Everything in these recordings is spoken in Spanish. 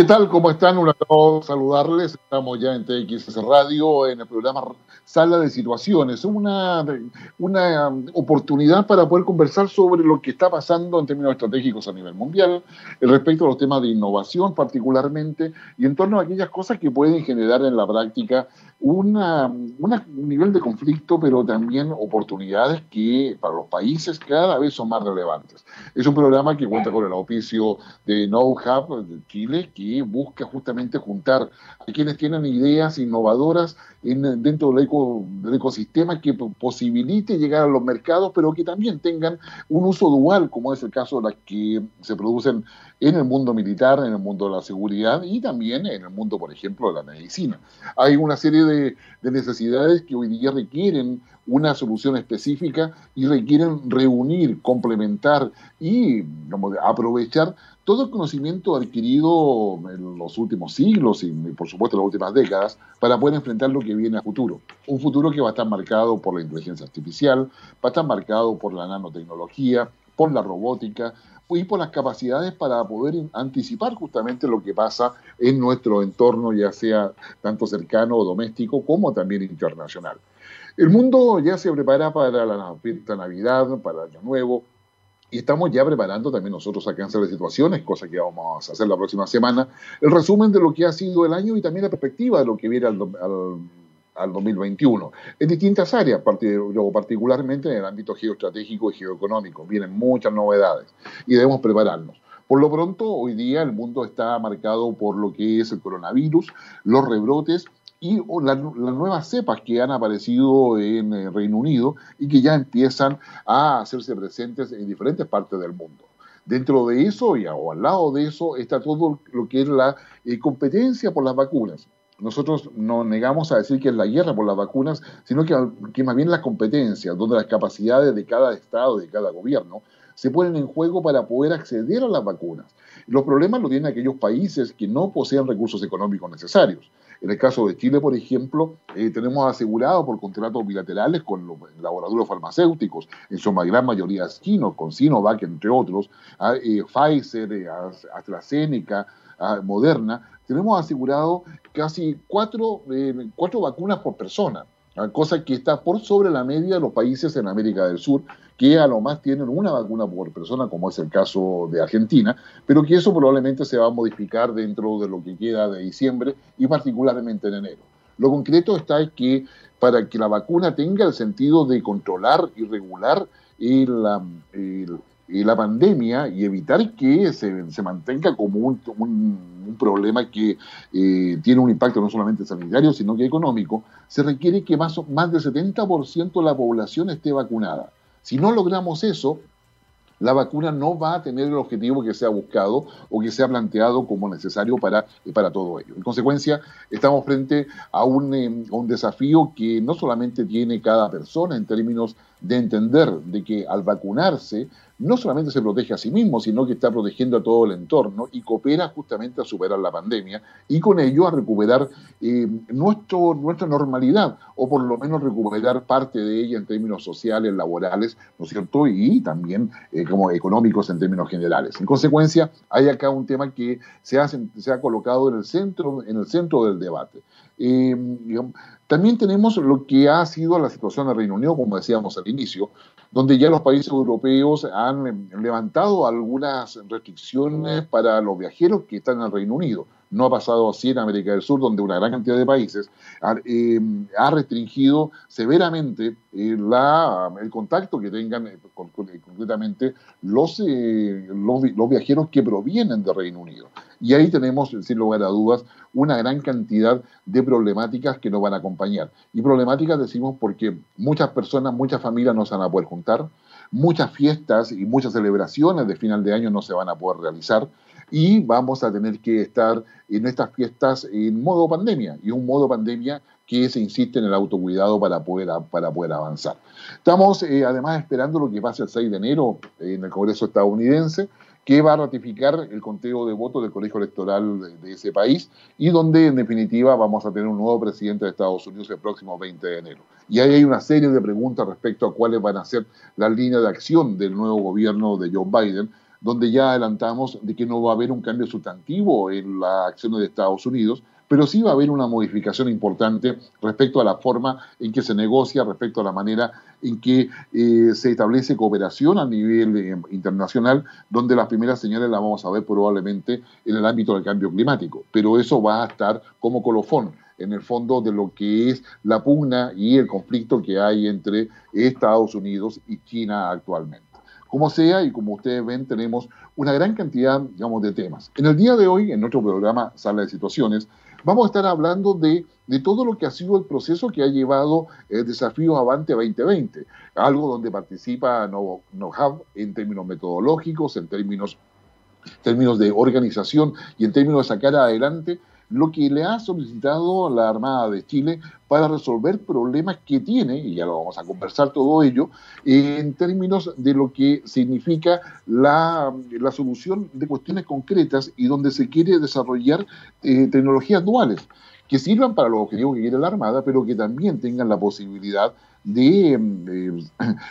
¿Qué tal? ¿Cómo están? Un agrado saludarles. Estamos ya en TX Radio, en el programa Sala de Situaciones. Una, una oportunidad para poder conversar sobre lo que está pasando en términos estratégicos a nivel mundial, respecto a los temas de innovación particularmente, y en torno a aquellas cosas que pueden generar en la práctica una, un nivel de conflicto, pero también oportunidades que para los países cada vez son más relevantes. Es un programa que cuenta con el auspicio de Know Hub de Chile, que busca justamente juntar a quienes tienen ideas innovadoras en, dentro del, del ecosistema que posibilite llegar a los mercados, pero que también tengan un uso dual, como es el caso de las que se producen en el mundo militar, en el mundo de la seguridad y también en el mundo, por ejemplo, de la medicina. Hay una serie de, necesidades que hoy día requieren una solución específica y requieren reunir, complementar y aprovechar todo el conocimiento adquirido en los últimos siglos y, por supuesto, en las últimas décadas para poder enfrentar lo que viene a futuro. Un futuro que va a estar marcado por la inteligencia artificial, va a estar marcado por la nanotecnología, por la robótica, y por las capacidades para poder anticipar justamente lo que pasa en nuestro entorno, ya sea tanto cercano o doméstico como también internacional. El mundo ya se prepara para la Navidad, para el Año Nuevo, y estamos ya preparando también nosotros a cáncer de situaciones, cosa que vamos a hacer la próxima semana, el resumen de lo que ha sido el año y también la perspectiva de lo que viene al, al al 2021 en distintas áreas, particularmente en el ámbito geoestratégico y geoeconómico. Vienen muchas novedades y debemos prepararnos. Por lo pronto, hoy día el mundo está marcado por lo que es el coronavirus, los rebrotes y las nuevas cepas que han aparecido en el Reino Unido y que ya empiezan a hacerse presentes en diferentes partes del mundo. Dentro de eso y o al lado de eso está todo lo que es la eh, competencia por las vacunas nosotros no negamos a decir que es la guerra por las vacunas, sino que, que más bien las competencias, donde las capacidades de cada Estado, de cada gobierno, se ponen en juego para poder acceder a las vacunas. Los problemas los tienen aquellos países que no poseen recursos económicos necesarios. En el caso de Chile, por ejemplo, eh, tenemos asegurado por contratos bilaterales con los laboratorios farmacéuticos, en su gran mayoría chinos, con Sinovac, entre otros, eh, Pfizer, eh, AstraZeneca, Moderna, tenemos asegurado casi cuatro, cuatro vacunas por persona, cosa que está por sobre la media de los países en América del Sur, que a lo más tienen una vacuna por persona, como es el caso de Argentina, pero que eso probablemente se va a modificar dentro de lo que queda de diciembre y particularmente en enero. Lo concreto está es que para que la vacuna tenga el sentido de controlar y regular el, la pandemia y evitar que se, mantenga como un, un, problema que eh, tiene un impacto no solamente sanitario, sino que económico, se requiere que más, más del 70% de la población esté vacunada. Si no logramos eso, la vacuna no va a tener el objetivo que se ha buscado o que se ha planteado como necesario para, para todo ello. En consecuencia, estamos frente a un, eh, un desafío que no solamente tiene cada persona en términos de entender de que al vacunarse no solamente se protege a sí mismo, sino que está protegiendo a todo el entorno y coopera justamente a superar la pandemia y con ello a recuperar eh, nuestro, nuestra normalidad, o por lo menos recuperar parte de ella en términos sociales, laborales, ¿no es cierto? Y también eh, como económicos en términos generales. En consecuencia, hay acá un tema que se ha, se ha colocado en el centro, en el centro del debate. Eh, también tenemos lo que ha sido la situación del Reino Unido, como decíamos al inicio, donde ya los países europeos han levantado algunas restricciones para los viajeros que están en el Reino Unido. No ha pasado así en América del Sur, donde una gran cantidad de países ha, eh, restringido severamente eh, el contacto que tengan eh, concretamente los, los, los, viajeros que provienen del Reino Unido. Y ahí tenemos, sin lugar a dudas, una gran cantidad de problemáticas que nos van a acompañar. Y problemáticas decimos porque muchas personas, muchas familias no se van a poder juntar, muchas fiestas y muchas celebraciones de final de año no se van a poder realizar y vamos a tener que estar en estas fiestas en modo pandemia y un modo pandemia que se insiste en el autocuidado para poder, para poder avanzar. Estamos eh, además esperando lo que pase el 6 de enero en el Congreso estadounidense, que va a ratificar el conteo de votos del colegio electoral de, ese país y donde en definitiva vamos a tener un nuevo presidente de Estados Unidos el próximo 20 de enero. Y ahí hay una serie de preguntas respecto a cuáles van a ser las líneas de acción del nuevo gobierno de Joe Biden donde ya adelantamos de que no va a haber un cambio sustantivo en la acción de Estados Unidos, pero sí va a haber una modificación importante respecto a la forma en que se negocia, respecto a la manera en que eh, se establece cooperación a nivel eh, internacional, donde las primeras señales las vamos a ver probablemente en el ámbito del cambio climático, pero eso va a estar como colofón en el fondo de lo que es la pugna y el conflicto que hay entre Estados Unidos y China actualmente. Como sea, y como ustedes ven, tenemos una gran cantidad, digamos, de temas. En el día de hoy, en nuestro programa Sala de Situaciones, vamos a estar hablando de, todo lo que ha sido el proceso que ha llevado el desafío Avante 2020, algo donde participa NoHub en términos metodológicos, en términos, términos de organización y en términos de sacar adelante lo que le ha solicitado la Armada de Chile para resolver problemas que tiene, y ya lo vamos a conversar todo ello, en términos de lo que significa la, solución de cuestiones concretas y donde se quiere desarrollar eh, tecnologías duales que sirvan para los objetivos que quiere la Armada, pero que también tengan la posibilidad de, eh,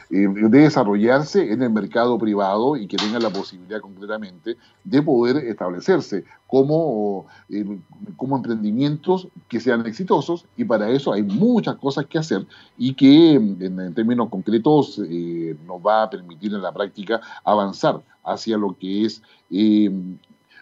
de, desarrollarse en el mercado privado y que tengan la posibilidad concretamente de poder establecerse como, eh, como emprendimientos que sean exitosos. Y para eso hay muchas cosas que hacer y que en, términos concretos eh, nos va a permitir en la práctica avanzar hacia lo que es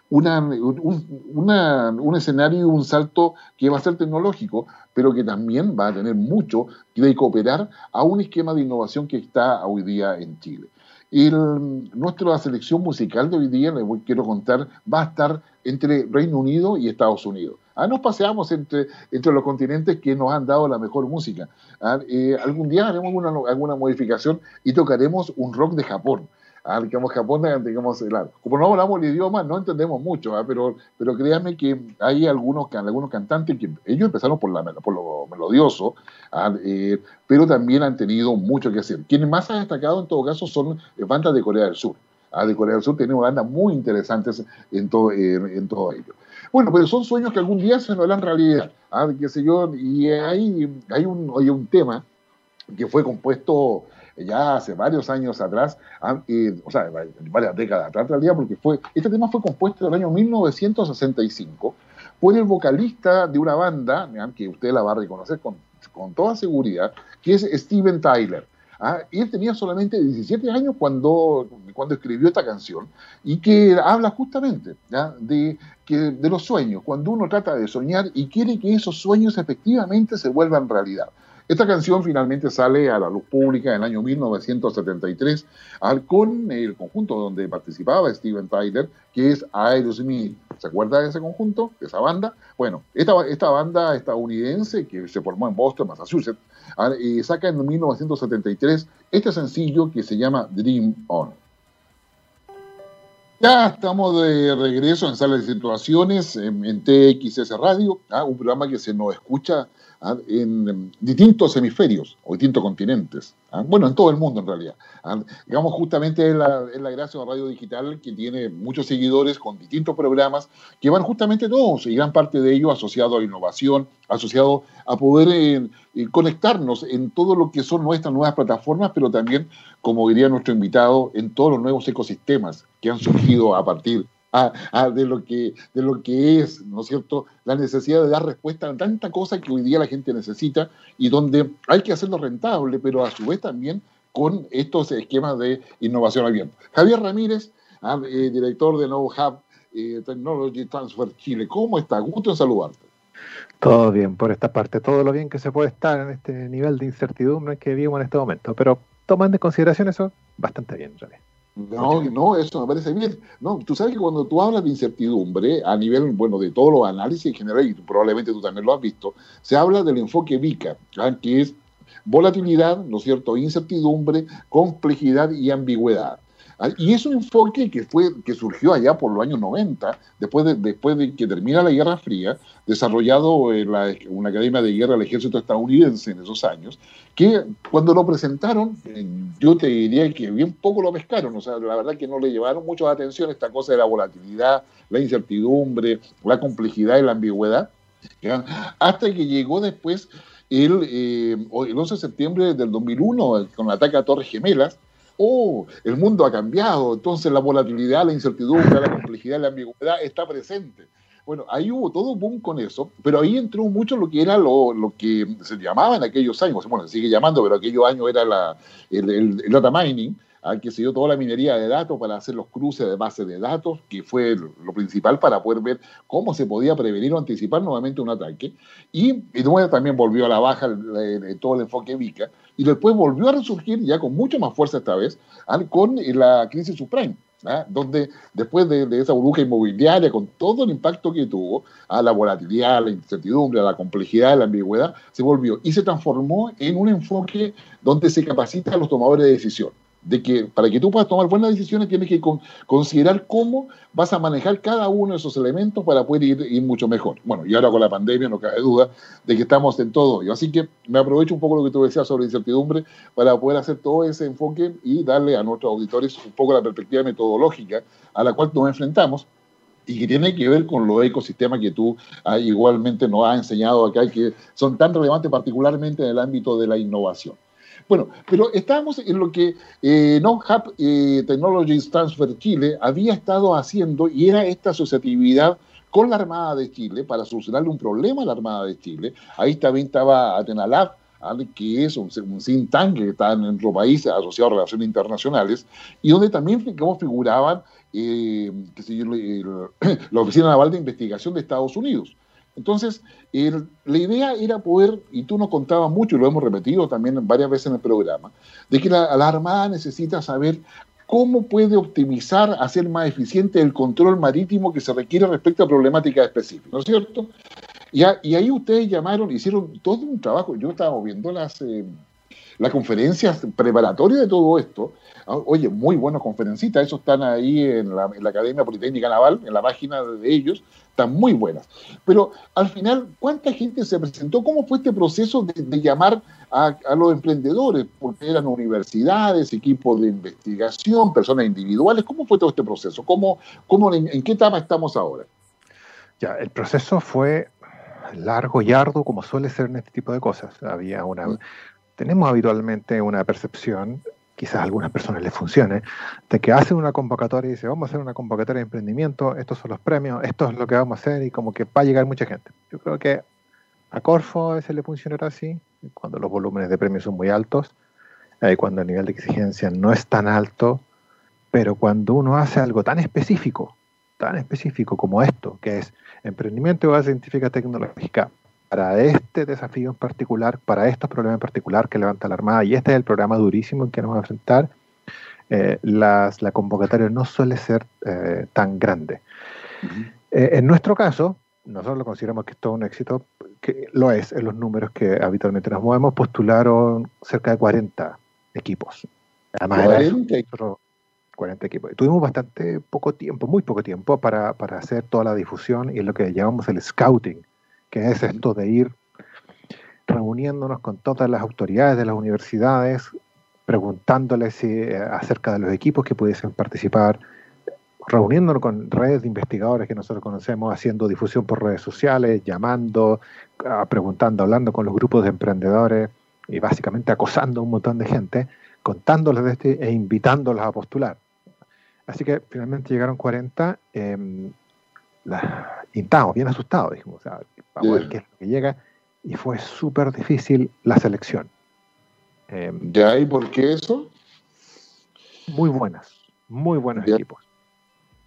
una, un, un escenario y un salto que va a ser tecnológico, pero que también va a tener mucho que cooperar a un esquema de innovación que está hoy día en Chile. El, nuestra selección musical de hoy día, les quiero contar, va a estar entre Reino Unido y Estados Unidos. Ah, nos paseamos entre, entre los continentes que nos han dado la mejor música. Ah, eh, algún día haremos alguna modificación y tocaremos un rock de Japón ah, digamos, Japón, digamos, claro. como no hablamos el idioma, no entendemos mucho, ¿ah? pero, pero créanme que hay algunos, algunos cantantes que ellos empezaron por, la, por lo melodioso, ¿ah? eh, pero también han tenido mucho que hacer. Quienes más han destacado en todo caso son bandas de Corea del Sur. ¿ah? De Corea del Sur tenemos bandas muy interesantes en todo, en todo ello. Bueno, pero son sueños que algún día se nos harán realidad, qué sé yo, y hay, hay, un, hay un tema que fue compuesto ya hace varios años atrás, o sea, varias décadas atrás en porque fue, este tema fue compuesto en el año 1965 por el vocalista de una banda, que usted la va a reconocer con, con toda seguridad, que es Steven Tyler. ¿ah? Y él tenía solamente 17 años cuando, cuando escribió esta canción y que habla justamente de, que, de los sueños, cuando uno trata de soñar y quiere que esos sueños efectivamente se vuelvan realidad. Esta canción finalmente sale a la luz pública en el año 1973 con el conjunto donde participaba Steven Tyler, que es Aerosmith. ¿Se acuerda de ese conjunto, de esa banda? Bueno, esta, banda estadounidense que se formó en Boston, Massachusetts, saca en 1973 este sencillo que se llama Dream On. Ya estamos de regreso en Sala de Situaciones, en, en TXS Radio, ¿ah? un programa que se nos escucha ¿ah? en distintos hemisferios o distintos continentes. ¿ah? Bueno, en todo el mundo en realidad. ¿ah? Digamos, justamente es la, gracia de radio digital que tiene muchos seguidores con distintos programas que van justamente todos y gran parte de ellos asociado a innovación, asociado a poder eh, eh, conectarnos en todo lo que son nuestras nuevas plataformas, pero también, como diría nuestro invitado, en todos los nuevos ecosistemas que han surgido a partir de, lo que, de lo que es, ¿no es cierto?, la necesidad de dar respuesta a tanta cosa que hoy día la gente necesita y donde hay que hacerlo rentable, pero a su vez también con estos esquemas de innovación abierta. Javier Ramírez, ah, eh, director de Know Hub eh, Technology Transfer Chile, ¿cómo está? Gusto en saludarte. Todo bien por esta parte, todo lo bien que se puede estar en este nivel de incertidumbre que vivimos en este momento, pero tomando en consideración eso, bastante bien en. No, no, eso me parece bien. No, tú sabes que cuando tú hablas de incertidumbre, a nivel, bueno, de todos los análisis en general, y probablemente tú también lo has visto, se habla del enfoque VICA, que es volatilidad, ¿no es cierto?, incertidumbre, complejidad y ambigüedad. Y es un enfoque que, fue, que surgió allá por los años 90, después de, después de que termina la Guerra Fría, desarrollado en la, una academia de guerra del ejército estadounidense en esos años, que cuando lo presentaron, yo te diría que bien poco lo pescaron, o sea, la verdad que no le llevaron mucho atención esta cosa de la volatilidad, la incertidumbre, la complejidad y la ambigüedad, hasta que llegó después el, eh, el 11 de septiembre del 2001, con el ataque a Torres Gemelas, oh, el mundo ha cambiado, entonces la volatilidad, la incertidumbre, la complejidad, la ambigüedad está presente. Bueno, ahí hubo todo boom con eso, pero ahí entró mucho lo que era lo, que se llamaba en aquellos años, bueno, se sigue llamando, pero aquellos años era la, el, data mining, ¿ah? que se dio toda la minería de datos para hacer los cruces de bases de datos, que fue lo principal para poder ver cómo se podía prevenir o anticipar nuevamente un ataque. Y, y también volvió a la baja todo el enfoque VICA, y después volvió a resurgir ya con mucho más fuerza esta vez, ¿ah? con la crisis subprime ¿ah? donde después de, esa burbuja inmobiliaria, con todo el impacto que tuvo, a la volatilidad, a la incertidumbre, a la complejidad, a la ambigüedad, se volvió y se transformó en un enfoque donde se capacita a los tomadores de decisión de que para que tú puedas tomar buenas decisiones tienes que considerar cómo vas a manejar cada uno de esos elementos para poder ir, mucho mejor. Bueno, y ahora con la pandemia no cabe duda de que estamos en todo ello. Así que me aprovecho un poco lo que tú decías sobre incertidumbre para poder hacer todo ese enfoque y darle a nuestros auditores un poco la perspectiva metodológica a la cual nos enfrentamos y que tiene que ver con los ecosistemas que tú ah, igualmente nos has enseñado acá, que son tan relevantes particularmente en el ámbito de la innovación. Bueno, pero estábamos en lo que eh, eh, Technologies Transfer Chile había estado haciendo y era esta asociatividad con la Armada de Chile para solucionarle un problema a la Armada de Chile. Ahí también estaba Atenalab, que es un, un think tank que está en nuestro país asociado a relaciones internacionales, y donde también figuraban eh, la Oficina Naval de Investigación de Estados Unidos. Entonces, la idea era poder, y tú nos contabas mucho, y lo hemos repetido también varias veces en el programa, de que la, Armada necesita saber cómo puede optimizar, hacer más eficiente el control marítimo que se requiere respecto a problemáticas específicas, ¿no es cierto? Y, y ahí ustedes llamaron, hicieron todo un trabajo, yo estaba viendo las, eh, las conferencias preparatorias de todo esto, ah, oye, muy buenos conferencistas, esos están ahí en la, en la, Academia Politécnica Naval, en la página de ellos, están muy buenas. Pero al final, ¿cuánta gente se presentó? ¿Cómo fue este proceso de, llamar a, los emprendedores? Porque eran universidades, equipos de investigación, personas individuales. ¿Cómo fue todo este proceso? ¿Cómo, cómo, en, qué etapa estamos ahora? Ya, el proceso fue largo y arduo, como suele ser en este tipo de cosas. Había una. Tenemos habitualmente una percepción quizás a algunas personas les funcione, de que hacen una convocatoria y dice, vamos a hacer una convocatoria de emprendimiento, estos son los premios, esto es lo que vamos a hacer y como que va a llegar mucha gente. Yo creo que a Corfo a veces le funcionará así, cuando los volúmenes de premios son muy altos, eh, cuando el nivel de exigencia no es tan alto, pero cuando uno hace algo tan específico, tan específico como esto, que es emprendimiento o científica tecnológica, para este desafío en particular, para estos problemas en particular que levanta la Armada, y este es el programa durísimo en que nos vamos a enfrentar, eh, las, la convocatoria no suele ser eh, tan grande. Eh, en nuestro caso, nosotros lo consideramos que es todo un éxito, que lo es en los números que habitualmente nos movemos, postularon cerca de 40 equipos. Además, 40, 40 equipos. Tuvimos bastante poco tiempo, muy poco tiempo para, para hacer toda la difusión y lo que llamamos el scouting que es esto de ir reuniéndonos con todas las autoridades de las universidades, preguntándoles eh, acerca de los equipos que pudiesen participar, reuniéndonos con redes de investigadores que nosotros conocemos, haciendo difusión por redes sociales, llamando, ah, preguntando, hablando con los grupos de emprendedores y básicamente acosando a un montón de gente, contándoles de este e invitándolos a postular. Así que finalmente llegaron 40 eh, y estábamos bien asustados, dijimos, vamos a ver qué es lo que llega, y fue súper difícil la selección. Em, ¿Ya? ¿Y por qué eso? Muy buenas, muy buenos equipos.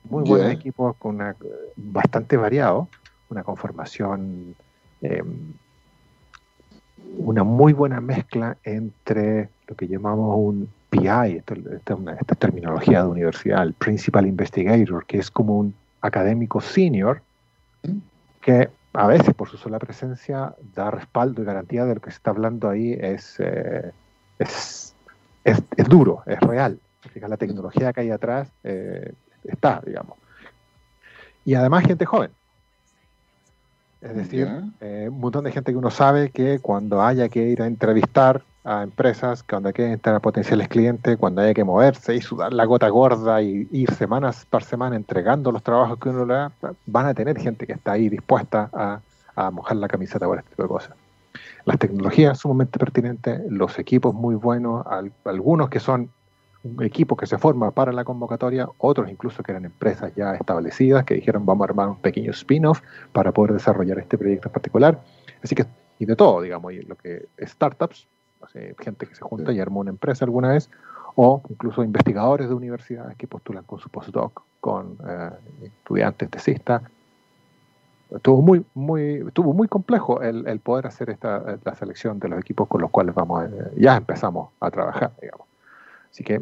Muy buenos equipos con una, bastante variado, una conformación, em, una muy buena mezcla entre lo que llamamos un PI, esta, esta terminología de universidad, el Principal Investigator, que es como un académico senior que a veces por su sola presencia da respaldo y garantía de lo que se está hablando ahí es, eh, es, es, duro, es real. La tecnología que hay atrás eh, está, digamos. Y además gente joven. Es decir, eh, un montón de gente que uno sabe que cuando haya que ir a entrevistar a empresas, cuando hay que entrar a potenciales clientes, cuando haya que moverse y sudar la gota gorda y ir semanas por semana entregando los trabajos que uno le da, van a tener gente que está ahí dispuesta a, mojar la camiseta por este tipo de cosas. Las tecnologías sumamente pertinentes, los equipos muy buenos, algunos que son un equipo que se forma para la convocatoria, otros incluso que eran empresas ya establecidas que dijeron vamos a armar un pequeño spin-off para poder desarrollar este proyecto en particular. Así que, y de todo, digamos, y lo que startups, gente que se junta y arma una empresa alguna vez, o incluso investigadores de universidades que postulan con su postdoc, con eh, estudiantes tesistas. Estuvo muy, muy, estuvo muy complejo el, el, poder hacer esta, la selección de los equipos con los cuales vamos ya empezamos a trabajar, digamos. Así que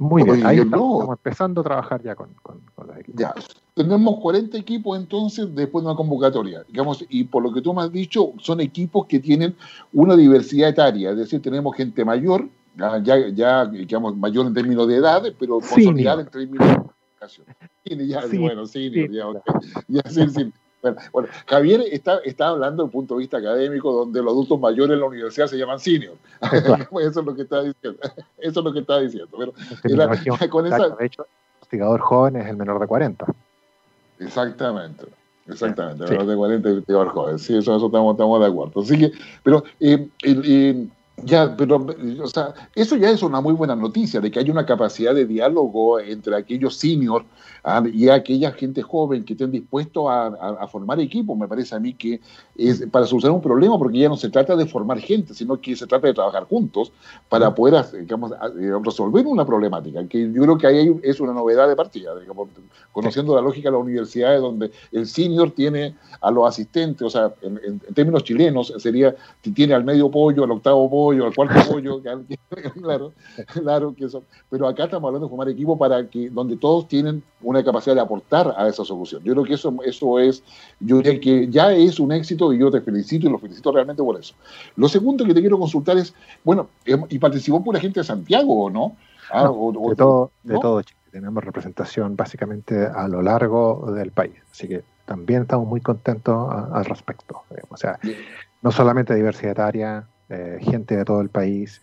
muy bien, ahí estamos, empezando a trabajar ya con, con, los equipos. Ya. Tenemos 40 equipos entonces después de una convocatoria, digamos, y por lo que tú me has dicho, son equipos que tienen una diversidad etaria, es decir, tenemos gente mayor, ya, ya digamos, mayor en términos de edad, pero consolidada en términos de educación. Ya, sí, bueno, sí, ya, ya, sí, sí. Bueno, Javier está, está hablando desde el punto de vista académico, donde los adultos mayores en la universidad se llaman senior. Eso es lo que está diciendo. Eso es lo que está diciendo. Pero, con esa... De hecho, el investigador joven es el menor de 40. Exactamente. Exactamente, el menor de 40 es el investigador joven. Sí, eso, eso estamos, estamos de acuerdo. Así que, pero eh, el, ya, pero, o sea, eso ya es una muy buena noticia, de que hay una capacidad de diálogo entre aquellos seniors ah, y aquella gente joven que estén dispuestos a, formar equipos. Me parece a mí que es para solucionar un problema, porque ya no se trata de formar gente, sino que se trata de trabajar juntos para poder digamos, eh, resolver una problemática, que yo creo que ahí es una novedad de partida, digamos, conociendo la lógica de las universidades, donde el senior tiene a los asistentes, o sea, en, en términos chilenos sería, tiene al medio pollo, al octavo pollo, al cuarto pollo, claro, claro que eso. Pero acá estamos hablando de formar equipo para que, donde todos tienen una capacidad de aportar a esa solución. Yo creo que eso, eso es, yo diría que ya es un éxito y yo te felicito y lo felicito realmente por eso. Lo segundo que te quiero consultar es, bueno, em, y participó por la gente de Santiago, ¿no? Ah, de todo, de todo. Tenemos representación básicamente a lo largo del país. Así que también estamos muy contentos al respecto. O sea, no solamente diversidad etaria, eh, gente de todo el país,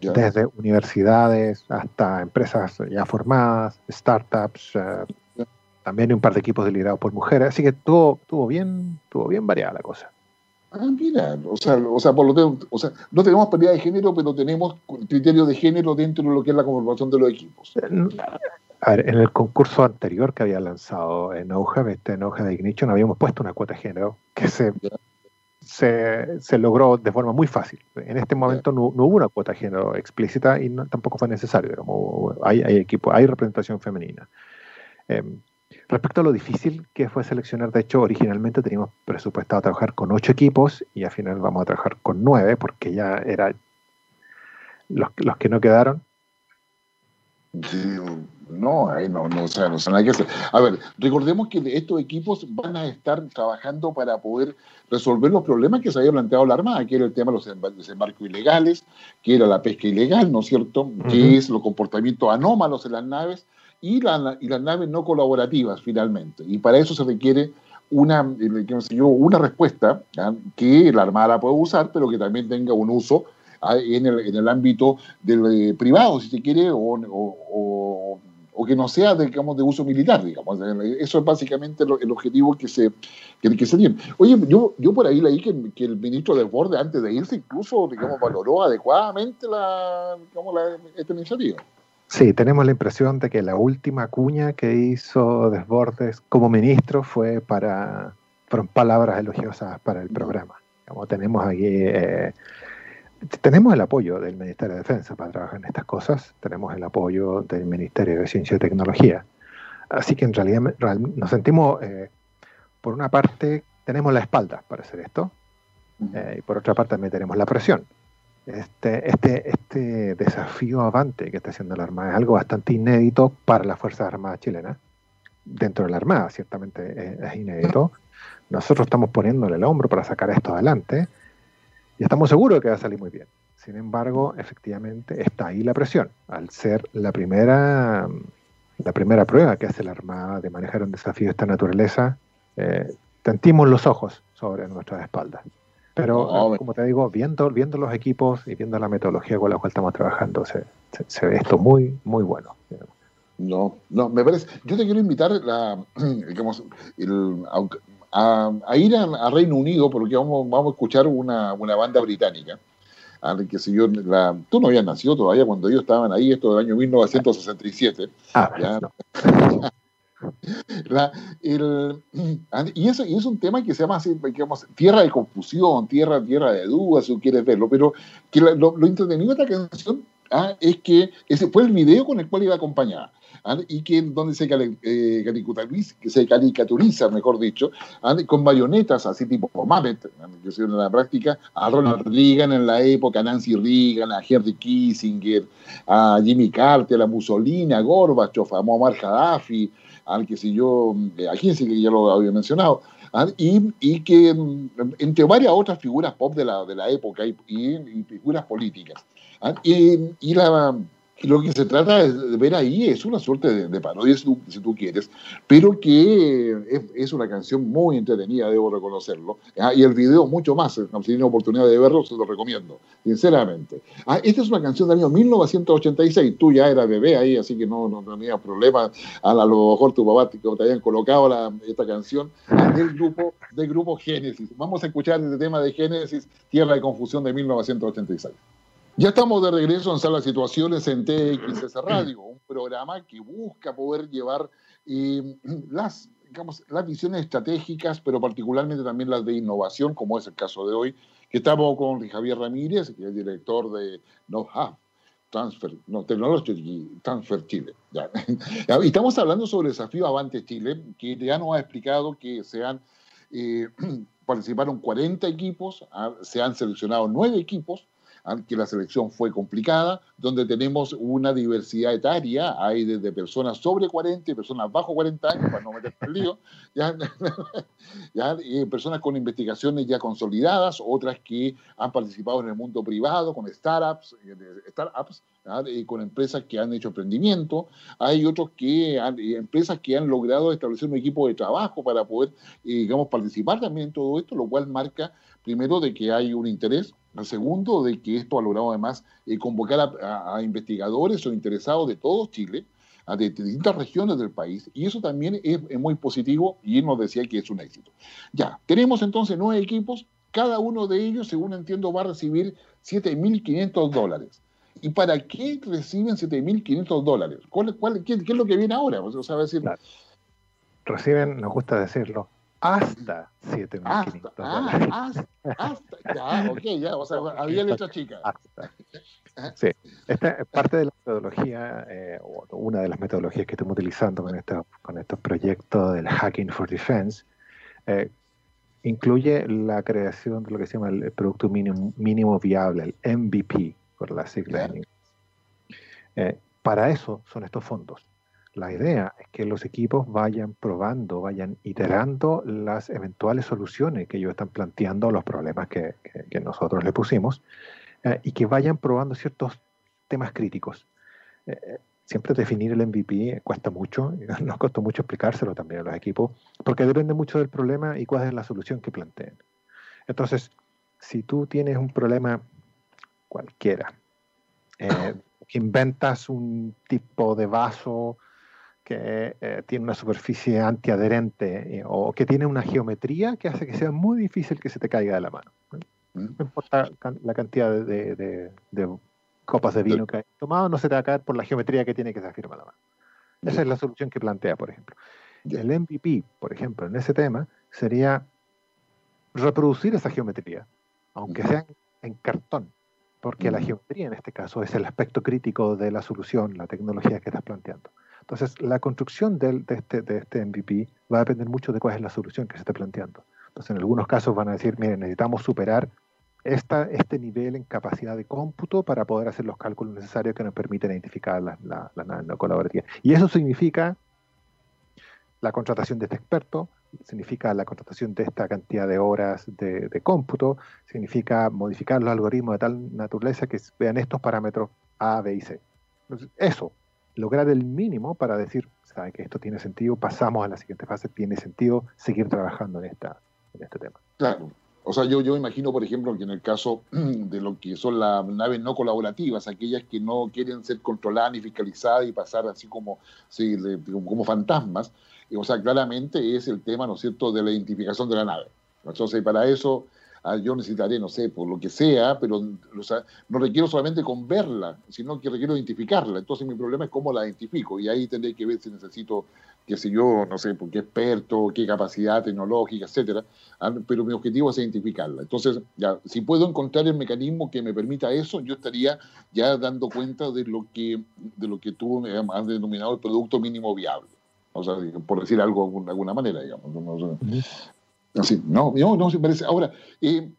desde universidades hasta empresas ya formadas, startups, eh, también un par de equipos liderados por mujeres, así que tuvo, tuvo bien, tuvo bien variada la cosa. Ah, mira, o sea, o sea, por lo o sea, no tenemos paridad de género, pero tenemos criterios de género dentro de lo que es la conformación de los equipos. Eh, a ver, en el concurso anterior que había lanzado en Hoja, este, en Hoja de Ignition, habíamos puesto una cuota de género que se se, se, logró de forma muy fácil. En este momento no, hubo una cuota de género explícita y tampoco fue necesario. Hay, equipo, hay representación femenina. Em, respecto a lo difícil que fue seleccionar, de hecho, originalmente teníamos presupuestado trabajar con ocho equipos y al final vamos a trabajar con nueve porque ya era los, los que no quedaron. No, no, no, o sea, no hay que hacer. A ver, recordemos que estos equipos van a estar trabajando para poder resolver los problemas que se había planteado la Armada, que era el tema de los desembarcos ilegales, que era la pesca ilegal, ¿no es cierto? Que es los comportamientos anómalos en las naves y, la, y las naves no colaborativas, finalmente. Y para eso se requiere una, eh, una respuesta que la Armada puede usar, pero que también tenga un uso en el, en el ámbito del eh, privado, si se quiere, o, o o que no sea, digamos, de uso militar, digamos. Eso es básicamente el objetivo que se, que, que se tiene. Oye, yo, yo por ahí leí que, que el ministro de Borde, antes de irse, incluso, digamos, valoró adecuadamente la, digamos, la, esta iniciativa. Sí, tenemos la impresión de que la última cuña que hizo Desbordes como ministro fue para, fueron palabras elogiosas para el programa. Como tenemos aquí eh, tenemos el apoyo del Ministerio de Defensa para trabajar en estas cosas, tenemos el apoyo del Ministerio de Ciencia y Tecnología. Así que en realidad nos sentimos, eh, por una parte, tenemos la espalda para hacer esto, eh, y por otra parte también tenemos la presión. Este, este, este desafío avante que está haciendo la Armada es algo bastante inédito para las Fuerzas Armadas chilenas. Dentro de la Armada, ciertamente es inédito. Nosotros estamos poniéndole el hombro para sacar esto adelante y estamos seguros de que va a salir muy bien. Sin embargo, efectivamente está ahí la presión. Al ser la primera, la primera prueba que hace la Armada de manejar un desafío de esta naturaleza, eh, tentimos los ojos sobre nuestras espaldas. Pero, como te digo, viendo, viendo los equipos y viendo la metodología con la cual estamos trabajando, se, se, ve esto muy, muy bueno. No, no, me parece. Yo te quiero invitar, la, digamos, el, a, ir a, Reino Unido porque vamos, vamos a escuchar una, banda británica. que si yo, la, tú no habías nacido todavía cuando ellos estaban ahí, esto del año 1967. Ah, ya, y, eso, y es un tema que se llama así, digamos, tierra de confusión, tierra, tierra de dudas, si quieres verlo, pero que lo, lo, entretenido de esta canción ¿ah? es que ese fue el video con el cual iba acompañada. ¿Ah? y que donde se, eh, caricaturiza, se caricaturiza, mejor dicho, ¿ah? con bayonetas así tipo Muppet, que se en la práctica, a Ronald Reagan en la época, a Nancy Reagan, a Henry Kissinger, a Jimmy Carter, a Mussolini, a Gorbachev, a Muammar Gaddafi, al que sé yo, eh, a Kissinger, que ya lo había mencionado, y, y, que mm, entre varias otras figuras pop de la, de la época y, y figuras políticas. ¿ah? Y, y, la, lo que se trata de ver ahí es una suerte de, parodia, si tú, quieres, pero que es, una canción muy entretenida, debo reconocerlo. ¿ah? Y el video mucho más, si tienen oportunidad de verlo, se lo recomiendo, sinceramente. ¿Ah? Esta es una canción del año 1986, tú ya eras bebé ahí, así que no, no tenía problema. A, lo mejor tu papá te, te habían colocado esta canción del grupo, del grupo Génesis. Vamos a escuchar este tema de Génesis, Tierra de Confusión de 1986. Ya estamos de regreso en Sala Situaciones en TXS Radio, un programa que busca poder llevar eh, las, digamos, las visiones estratégicas, pero particularmente también las de innovación, como es el caso de hoy, que estamos con Javier Ramírez, que es director de know Transfer, no, Technology Transfer Chile. Estamos hablando sobre el desafío Avante Chile, que ya nos ha explicado que se han, eh, participaron 40 equipos, ah, se han seleccionado 9 equipos, que la selección fue complicada, donde tenemos una diversidad etaria, hay desde personas sobre 40 y personas bajo 40 años, para no meter en lío, ya, ya personas con investigaciones ya consolidadas, otras que han participado en el mundo privado, con startups, eh, startups con empresas que han hecho emprendimiento, hay otros que han, empresas que han logrado establecer un equipo de trabajo para poder, eh, digamos, participar también en todo esto, lo cual marca primero de que hay un interés el segundo, de que esto ha logrado además eh, convocar a, investigadores o interesados de todo Chile, de, distintas regiones del país, y eso también es, muy positivo y él nos decía que es un éxito. Ya, tenemos entonces nueve equipos, cada uno de ellos, según entiendo, va a recibir 7.500 dólares. ¿Y para qué reciben 7.500 dólares? ¿Cuál, cuál, qué, es lo que viene ahora? O sea, decir, Reciben, nos gusta decirlo, hasta 7.500 dólares. Hasta, hasta, ya, ok, ya, o sea, había letra chica. Sí, esta es parte de la metodología, eh, una de las metodologías que estamos utilizando con, con estos proyectos del Hacking for Defense, eh, incluye la creación de lo que se llama el producto mínimo, mínimo viable, el MVP, por la sigla en inglés. Eh, para eso son estos fondos. La idea es que los equipos vayan probando, vayan iterando las eventuales soluciones que ellos están planteando los problemas que, nosotros le pusimos eh, y que vayan probando ciertos temas críticos. Eh, eh, siempre definir el MVP cuesta mucho, nos costó mucho explicárselo también a los equipos, porque depende mucho del problema y cuál es la solución que planteen. Entonces, si tú tienes un problema cualquiera, inventas un tipo de vaso que eh, tiene una superficie antiadherente eh, o que tiene una geometría que hace que sea muy difícil que se te caiga de la mano. No mm. importa la cantidad de, copas de vino que hayas tomado, no se te va a caer por la geometría que tiene que se firma la mano. Esa es la solución que plantea, por ejemplo. El MVP, por ejemplo, en ese tema, sería reproducir esa geometría, aunque sea en cartón, porque la geometría en este caso es el aspecto crítico de la solución, la tecnología que estás planteando. Entonces, la construcción de, este, de este MVP va a depender mucho de cuál es la solución que se esté planteando. Entonces, en algunos casos van a decir, miren, necesitamos superar esta, este nivel en capacidad de cómputo para poder hacer los cálculos necesarios que nos permiten identificar la, la, la, colaborativa. Y eso significa la contratación de este experto, significa la contratación de esta cantidad de horas de, de, cómputo, significa modificar los algoritmos de tal naturaleza que vean estos parámetros A, B y C. Eso lograr el mínimo para decir, sabe que esto tiene sentido, pasamos a la siguiente fase, tiene sentido seguir trabajando en, esta, en este tema. Claro. O sea, yo, yo imagino, por ejemplo, que en el caso de lo que son las naves no colaborativas, aquellas que no quieren ser controladas ni fiscalizadas y pasar así como, como fantasmas, o sea, claramente es el tema, ¿no es cierto?, de la identificación de la nave. Entonces, para eso Ah, yo necesitaré, no sé, por lo que sea, pero no requiero solamente con verla, sino que requiero identificarla. Entonces mi problema es cómo la identifico y ahí tendré que ver si necesito, qué sé yo, no sé, por qué experto, qué capacidad tecnológica, etcétera. Ah, pero mi objetivo es identificarla. Entonces, ya, si puedo encontrar el mecanismo que me permita eso, yo estaría ya dando cuenta de lo que, de lo que tú has denominado el producto mínimo viable. O sea, por decir algo de alguna manera, digamos. Así, no, no, no se parece. Ahora, eh,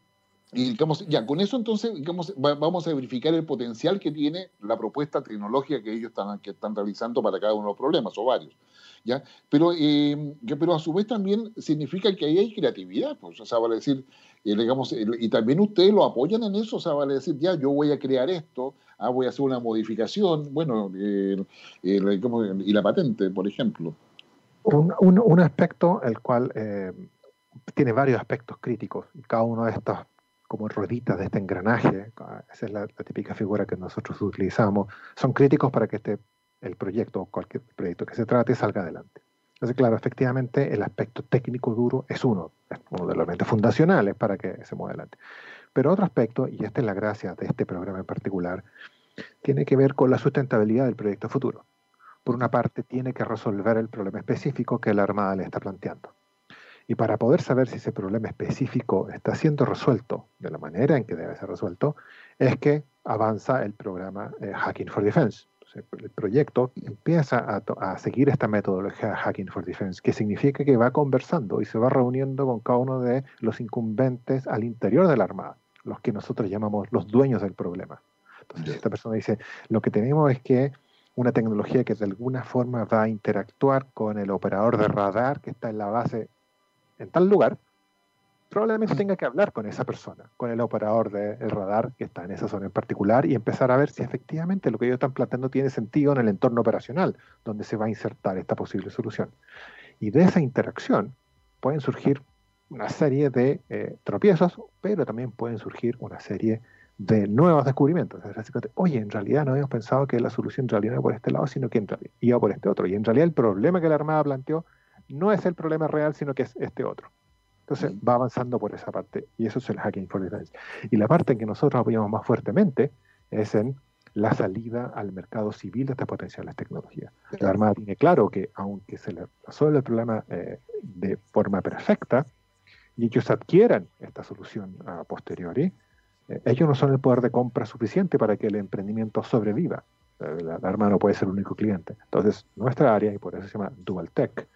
y digamos, ya, con eso entonces digamos, vamos a verificar el potencial que tiene la propuesta tecnológica que ellos están, que están realizando para cada uno de los problemas, o varios. ¿ya? Pero, eh, pero a su vez también significa que ahí hay creatividad, pues, o sea, vale decir, eh, digamos, y también ustedes lo apoyan en eso, o sea, vale decir, ya, yo voy a crear esto, ah, voy a hacer una modificación, bueno, y la patente, por ejemplo. Un, un, un aspecto el cual tiene varios aspectos críticos. Cada uno de estos, como rueditas de este engranaje, esa es la, típica figura que nosotros utilizamos, son críticos para que este, el proyecto o cualquier proyecto que se trate salga adelante. Entonces, claro, efectivamente el aspecto técnico duro es uno, es uno de los elementos fundacionales para que se mueva adelante. Pero otro aspecto, y esta es la gracia de este programa en particular, tiene que ver con la sustentabilidad del proyecto futuro. Por una parte, tiene que resolver el problema específico que la Armada le está planteando. Y para poder saber si ese problema específico está siendo resuelto de la manera en que debe ser resuelto, es que avanza el programa eh, Hacking for Defense. el proyecto empieza a, a, seguir esta metodología Hacking for Defense, que significa que va conversando y se va reuniendo con cada uno de los incumbentes al interior de la Armada, los que nosotros llamamos los dueños del problema. Entonces, esta persona dice, lo que tenemos es que una tecnología que de alguna forma va a interactuar con el operador de radar que está en la base en tal lugar, probablemente tenga que hablar con esa persona, con el operador del radar que está en esa zona en particular y empezar a ver si efectivamente lo que ellos están planteando tiene sentido en el entorno operacional donde se va a insertar esta posible solución. Y de esa interacción pueden surgir una serie de eh, tropiezos, pero también pueden surgir una serie de nuevos descubrimientos. Oye, en realidad no habíamos pensado que la solución en realidad iba por este lado, sino que en realidad iba por este otro. Y en realidad el problema que la Armada planteó no es el problema real, sino que es este otro. Entonces va avanzando por esa parte y eso es el hacking for defense. Y la parte en que nosotros apoyamos más fuertemente es en la salida al mercado civil de estas potenciales tecnologías. La Armada tiene claro que aunque se le resuelve el problema eh, de forma perfecta y ellos adquieran esta solución a posteriori, eh, ellos no son el poder de compra suficiente para que el emprendimiento sobreviva. La, la Armada no puede ser el único cliente. Entonces, nuestra área, y por eso se llama Dual Tech,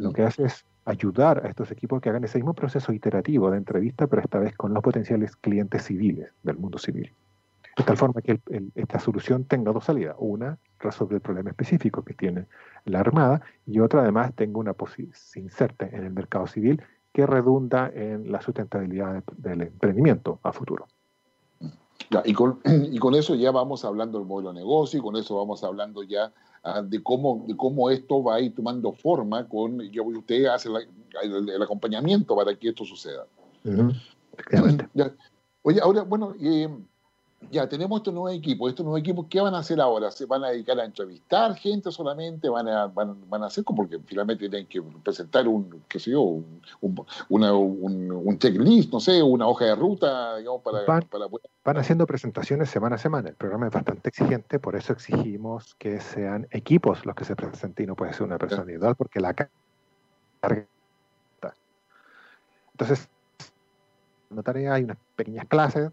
lo que hace es ayudar a estos equipos que hagan ese mismo proceso iterativo de entrevista, pero esta vez con los potenciales clientes civiles del mundo civil. De tal forma que esta solución tenga dos salidas. Una, resuelve el problema específico que tiene la Armada y otra, además, tenga una se inserte en el mercado civil que redunda en la sustentabilidad del emprendimiento a futuro. Y, con, y con eso ya vamos hablando del modelo de negocio y con eso vamos hablando ya Ah, de, cómo, de cómo esto va a ir tomando forma con, yo, usted hace el, acompañamiento para que esto suceda. Oye, ahora, bueno, eh, ya tenemos estos nuevos equipos. Estos nuevos equipos, ¿qué van a hacer ahora? ¿Se van a dedicar a entrevistar gente solamente? ¿Van a, van, a hacer como porque finalmente tienen que presentar un, qué sé yo, un, una, un, checklist, no sé, una hoja de ruta, digamos, para, van, van haciendo presentaciones semana a semana. El programa es bastante exigente, por eso exigimos que sean equipos los que se presenten y no puede ser una persona individual, porque la carga. Entonces, tarea, hay unas pequeñas clases,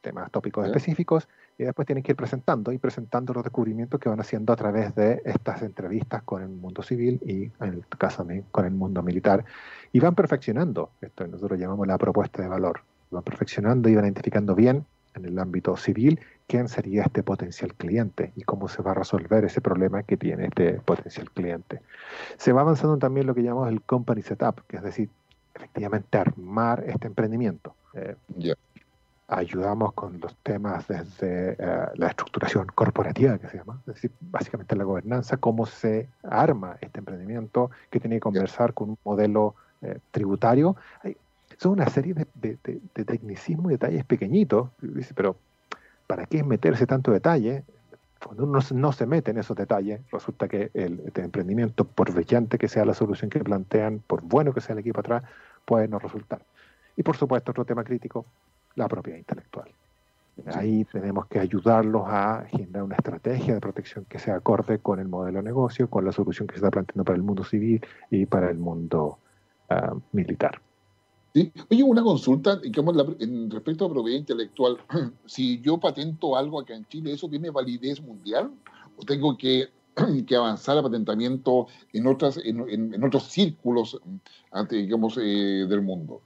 temas tópicos específicos, y después tienen que ir presentando y presentando los descubrimientos que van haciendo a través de estas entrevistas con el mundo civil y en el caso también con el mundo militar. Y van perfeccionando, esto nosotros llamamos la propuesta de valor, van perfeccionando y van identificando bien en el ámbito civil quién sería este potencial cliente y cómo se va a resolver ese problema que tiene este potencial cliente. Se va avanzando también lo que llamamos el company setup, que es decir, efectivamente armar este emprendimiento. Eh, ayudamos con los temas desde eh, la estructuración corporativa, que se llama, es decir, básicamente la gobernanza, cómo se arma este emprendimiento, que tiene que conversar con un modelo eh, tributario. Hay, son una serie de, de, de, tecnicismos y detalles pequeñitos, pero ¿para qué meterse tanto detalle? Cuando uno no se mete en esos detalles, resulta que el, emprendimiento, por brillante que sea la solución que plantean, por bueno que sea el equipo atrás, puede no resultar. Y por supuesto, otro tema crítico, la propiedad intelectual. Ahí tenemos que ayudarlos a generar una estrategia de protección que sea acorde con el modelo de negocio, con la solución que se está planteando para el mundo civil y para el mundo ah, militar. ¿Sí? Oye, una consulta digamos, en respecto a propiedad intelectual. Si yo patento algo acá en Chile, ¿eso tiene validez mundial? ¿O tengo que, que avanzar a patentamiento en, otras, en, otros círculos digamos, eh, del mundo?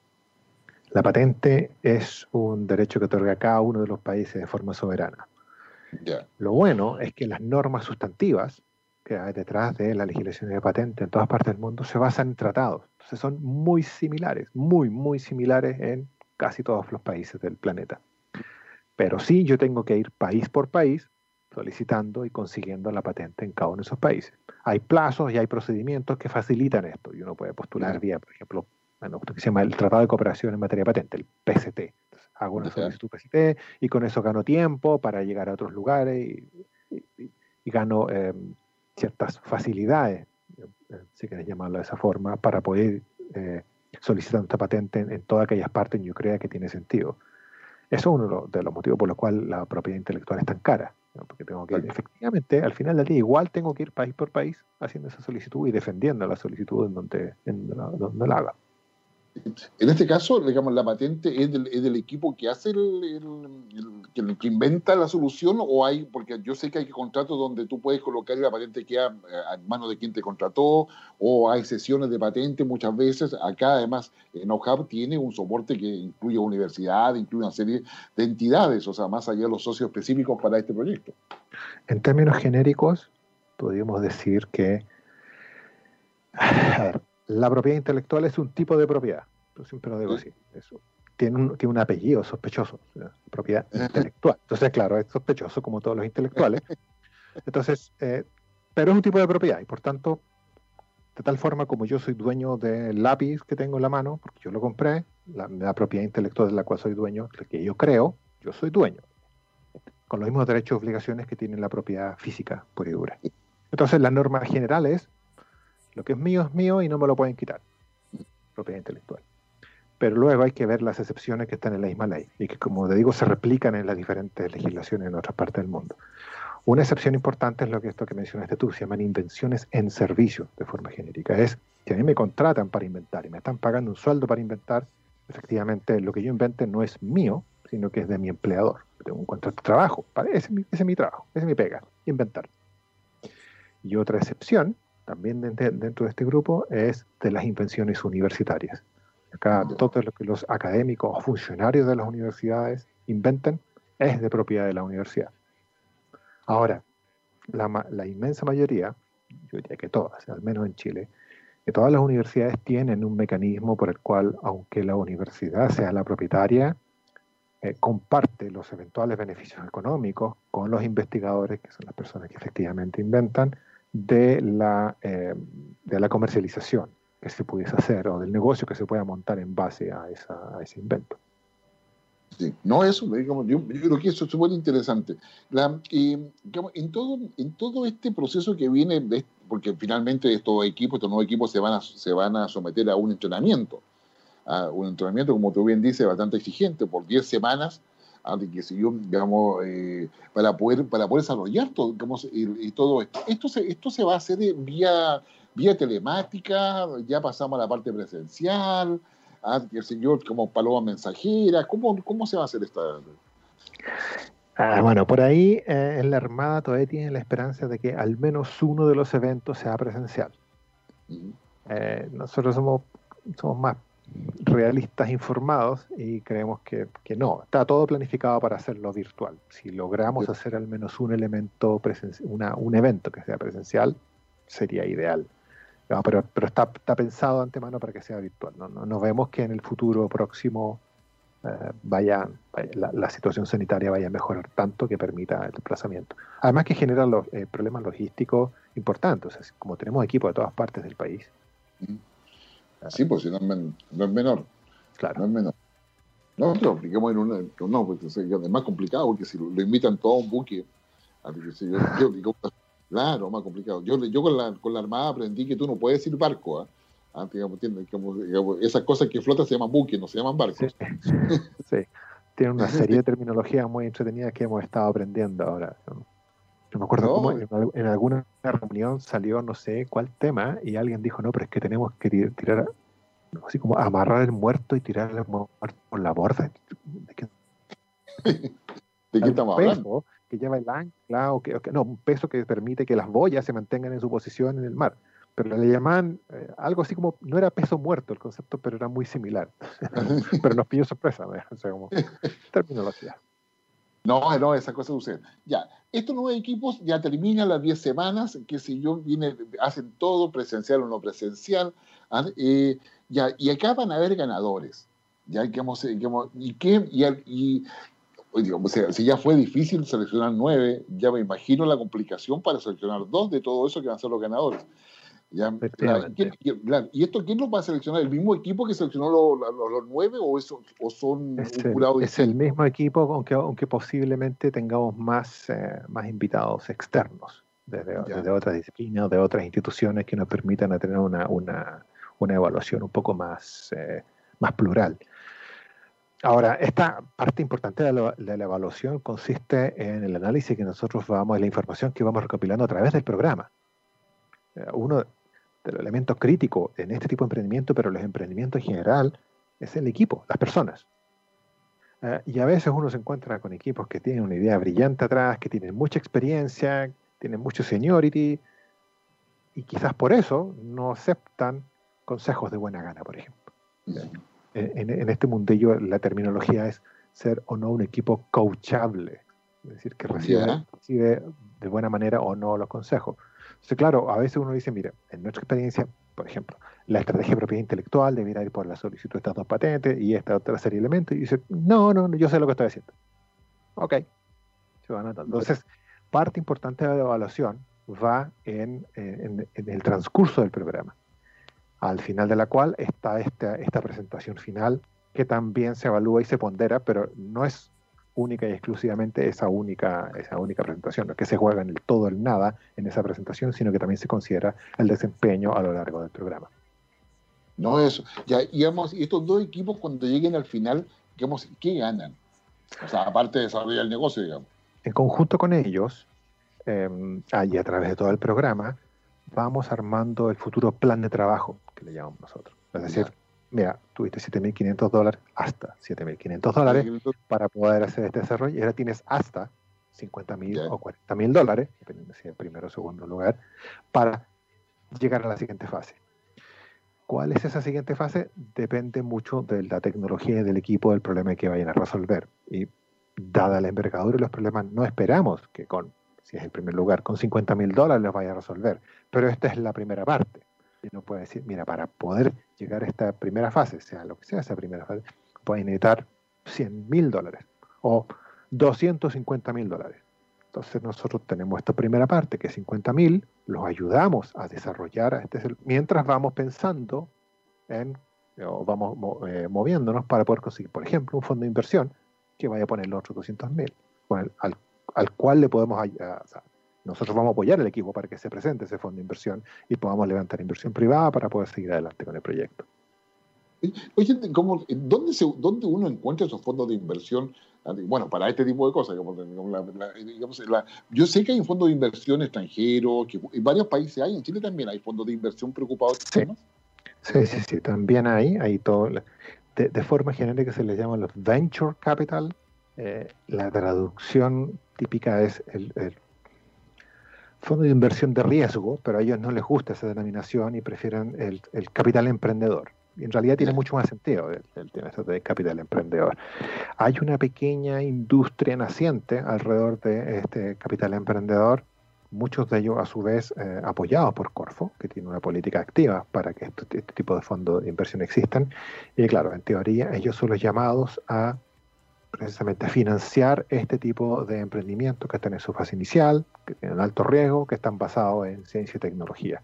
La patente es un derecho que otorga cada uno de los países de forma soberana. Lo bueno es que las normas sustantivas que hay detrás de la legislación de patente en todas partes del mundo se basan en tratados. Entonces son muy similares, muy, muy similares en casi todos los países del planeta. Pero sí yo tengo que ir país por país solicitando y consiguiendo la patente en cada uno de esos países. Hay plazos y hay procedimientos que facilitan esto. Y uno puede postular vía, por ejemplo, bueno, que se llama el Tratado de Cooperación en Materia de Patente, el PCT. hago una solicitud PCT y con eso gano tiempo para llegar a otros lugares y, gano eh, ciertas facilidades, eh, si quieres llamarlo de esa forma, para poder eh, solicitar esta patente en, todas aquellas partes en yo crea que tiene sentido. Eso es uno de los motivos por los cuales la propiedad intelectual es tan cara. Porque tengo que, efectivamente, al final del día, igual tengo que ir país por país haciendo esa solicitud y defendiendo la solicitud en donde, en donde la haga. En este caso, digamos, la patente es del, equipo que hace el, que inventa la solución o hay, porque yo sé que hay contratos donde tú puedes colocar la patente que a manos de quien te contrató o hay sesiones de patente muchas veces. Acá además NoHub tiene un soporte que incluye universidad, incluye una serie de entidades, o sea, más allá de los socios específicos para este proyecto. En términos genéricos, podríamos decir que la propiedad intelectual es un tipo de propiedad. Yo siempre lo digo así. Eso. Tiene, un, tiene un apellido sospechoso, propiedad intelectual. Entonces, claro, es sospechoso como todos los intelectuales. Entonces, eh, pero es un tipo de propiedad y por tanto, de tal forma como yo soy dueño del lápiz que tengo en la mano, porque yo lo compré, la, propiedad intelectual de la cual soy dueño, la que yo creo, yo soy dueño. Con los mismos derechos y obligaciones que tiene la propiedad física pura y dura. Entonces, la norma general es lo que es mío es mío y no me lo pueden quitar. Propiedad intelectual. Pero luego hay que ver las excepciones que están en la misma ley y que, como te digo, se replican en las diferentes legislaciones en otras partes del mundo. Una excepción importante es lo que esto que mencionaste tú, se llaman invenciones en servicio de forma genérica. Es que a mí me contratan para inventar y me están pagando un sueldo para inventar, efectivamente lo que yo invente no es mío, sino que es de mi empleador. tengo un contrato de trabajo, ese es mi trabajo, ese es mi pega, inventar. Y otra excepción también dentro de este grupo es de las invenciones universitarias. Acá todo lo que los académicos o funcionarios de las universidades inventen es de propiedad de la universidad. Ahora, la, inmensa mayoría, yo diría que todas, al menos en Chile, que todas las universidades tienen un mecanismo por el cual, aunque la universidad sea la propietaria, eh, comparte los eventuales beneficios económicos con los investigadores, que son las personas que efectivamente inventan, de la, eh, de la comercialización que se pudiese hacer o del negocio que se pueda montar en base a, esa, a ese invento. Sí, no eso, yo, creo que eso es súper interesante. en, todo, en todo este proceso que viene, porque finalmente estos equipos, estos nuevos equipos se van a, se van a someter a un entrenamiento, a un entrenamiento, como tú bien dices, bastante exigente, por 10 semanas, que digamos, eh, para, poder, para poder desarrollar todo, y, todo esto. Esto se, esto se va a hacer vía, vía telemática, ya pasamos a la parte presencial, ah, que señor como paloma mensajera, ¿cómo, cómo se va a hacer esta? Ah, bueno, por ahí eh, en la Armada todavía tienen la esperanza de que al menos uno de los eventos sea presencial. Eh, nosotros somos, somos más realistas informados y creemos que, no, está todo planificado para hacerlo virtual. Si logramos hacer al menos un elemento, una, un evento que sea presencial, sería ideal. pero pero está, está pensado de antemano para que sea virtual. No, no, vemos que en el futuro próximo eh, vaya, la, situación sanitaria vaya a mejorar tanto que permita el desplazamiento. Además que genera los eh, problemas logísticos importantes. como tenemos equipos de todas partes del país, Sí, pues si no es, menor. Claro. No es menor. No, lo apliquemos en una. No, porque es más complicado, porque si lo, invitan todo a un buque. yo, digo, claro, más complicado. Yo, yo con, la, con la Armada aprendí que tú no puedes ir barco. ¿ah? Ah, esas cosas que flotan se llaman buques, no se llaman barcos. Sí, tiene una serie de terminologías muy entretenidas que hemos estado aprendiendo ahora. Yo me acuerdo cómo en, alguna reunión salió no sé cuál tema y alguien dijo, no, pero es que tenemos que tirar, así como amarrar el muerto y tirar el muerto por la borda. ¿De qué, ¿De qué estamos hablando? que lleva el ancla, o que, no, un peso que permite que las boyas se mantengan en su posición en el mar. Pero le llamaban eh, algo así como, no era peso muerto el concepto, pero era muy similar. pero nos pilló sorpresa, o sea, como terminología. No, no, esa cosa sucede. Ya, estos nueve equipos ya terminan las 10 semanas, que si yo, viene, hacen todo, presencial o no presencial, ¿ah? eh, ya, y acá van a haber ganadores. Ya, que hemos, y, qué, y, sea, si ya fue difícil seleccionar nueve, ya me imagino la complicación para seleccionar dos de todo eso que van a ser los ganadores. Ya, ¿Y esto quién los va a seleccionar? ¿El mismo equipo que seleccionó los, nueve o, eso, o son es un jurado? Es el mismo equipo, aunque, aunque posiblemente tengamos más, eh, más invitados externos desde, otras disciplinas de otras instituciones que nos permitan tener una, una, una evaluación un poco más, eh, más plural. Ahora, esta parte importante de la, de la, evaluación consiste en el análisis que nosotros vamos, en la información que vamos recopilando a través del programa. Eh, uno de los elementos críticos en este tipo de emprendimiento, pero los emprendimientos en general, es el equipo, las personas. Eh, y a veces uno se encuentra con equipos que tienen una idea brillante atrás, que tienen mucha experiencia, tienen mucho seniority, y quizás por eso no aceptan consejos de buena gana, por ejemplo en, este mundillo la terminología es ser o no un equipo coachable, es decir, que recibe, de buena manera o no los consejos. Entonces, claro, a veces uno dice, mira, en nuestra experiencia, por ejemplo, la estrategia de propiedad intelectual debería ir por la solicitud de estas dos patentes y esta otra serie de elementos, y dice, no, no, yo sé lo que estoy haciendo. Ok. Entonces, parte importante de la evaluación va en el transcurso del programa al final de la cual está esta, esta presentación final que también se evalúa y se pondera, pero no es única y exclusivamente esa única, esa única presentación, no es que se juega en el todo el nada en esa presentación, sino que también se considera el desempeño a lo largo del programa. No eso. Ya, y, estos dos equipos cuando lleguen al final, digamos, ¿qué ganan? O sea, aparte de desarrollar el negocio, digamos. En conjunto con ellos, eh, y a través de todo el programa, vamos armando el futuro plan de trabajo le llamamos nosotros. Es decir, mira, tuviste 7.500 dólares, hasta 7.500 dólares para poder hacer este desarrollo y ahora tienes hasta 50.000 o 40.000 dólares, dependiendo si es primero o segundo lugar, para llegar a la siguiente fase. ¿Cuál es esa siguiente fase? Depende mucho de la tecnología y del equipo del problema que vayan a resolver. Y dada la envergadura y los problemas, no esperamos que con, si es el primer lugar, con 50.000 dólares los vaya a resolver. Pero esta es la primera parte. Y uno puede decir, mira, para poder llegar a esta primera fase, sea lo que sea esa primera fase, puede necesitar 100 mil dólares o 250 mil dólares. Entonces nosotros tenemos esta primera parte, que es 50 mil, los ayudamos a desarrollar a este, mientras vamos pensando en, o vamos eh, moviéndonos para poder conseguir, por ejemplo, un fondo de inversión que vaya a poner los otros 200 mil, al, al, cual le podemos ayudar nosotros vamos a apoyar al equipo para que se presente ese fondo de inversión y podamos levantar inversión privada para poder seguir adelante con el proyecto. Oye, ¿dónde, se, ¿dónde uno encuentra esos fondos de inversión? Bueno, para este tipo de cosas. yo sé que hay un fondo de inversión extranjero, que en varios países hay, en Chile también hay fondos de inversión preocupados. Sí, sí, sí, sí, también hay, hay todo, de, forma general que se les llama los venture capital. Eh, la traducción típica es el fondo de inversión de riesgo, pero a ellos no les gusta esa denominación y prefieren el, capital emprendedor. Y en realidad tiene mucho más sentido el, tema de capital emprendedor. Hay una pequeña industria naciente alrededor de este capital emprendedor, muchos de ellos a su vez eh, apoyados por Corfo, que tiene una política activa para que este, este tipo de fondos de inversión existan. Y claro, en teoría ellos son los llamados a precisamente financiar este tipo de emprendimientos que están en su fase inicial, que tienen alto riesgo, que están basados en ciencia y tecnología.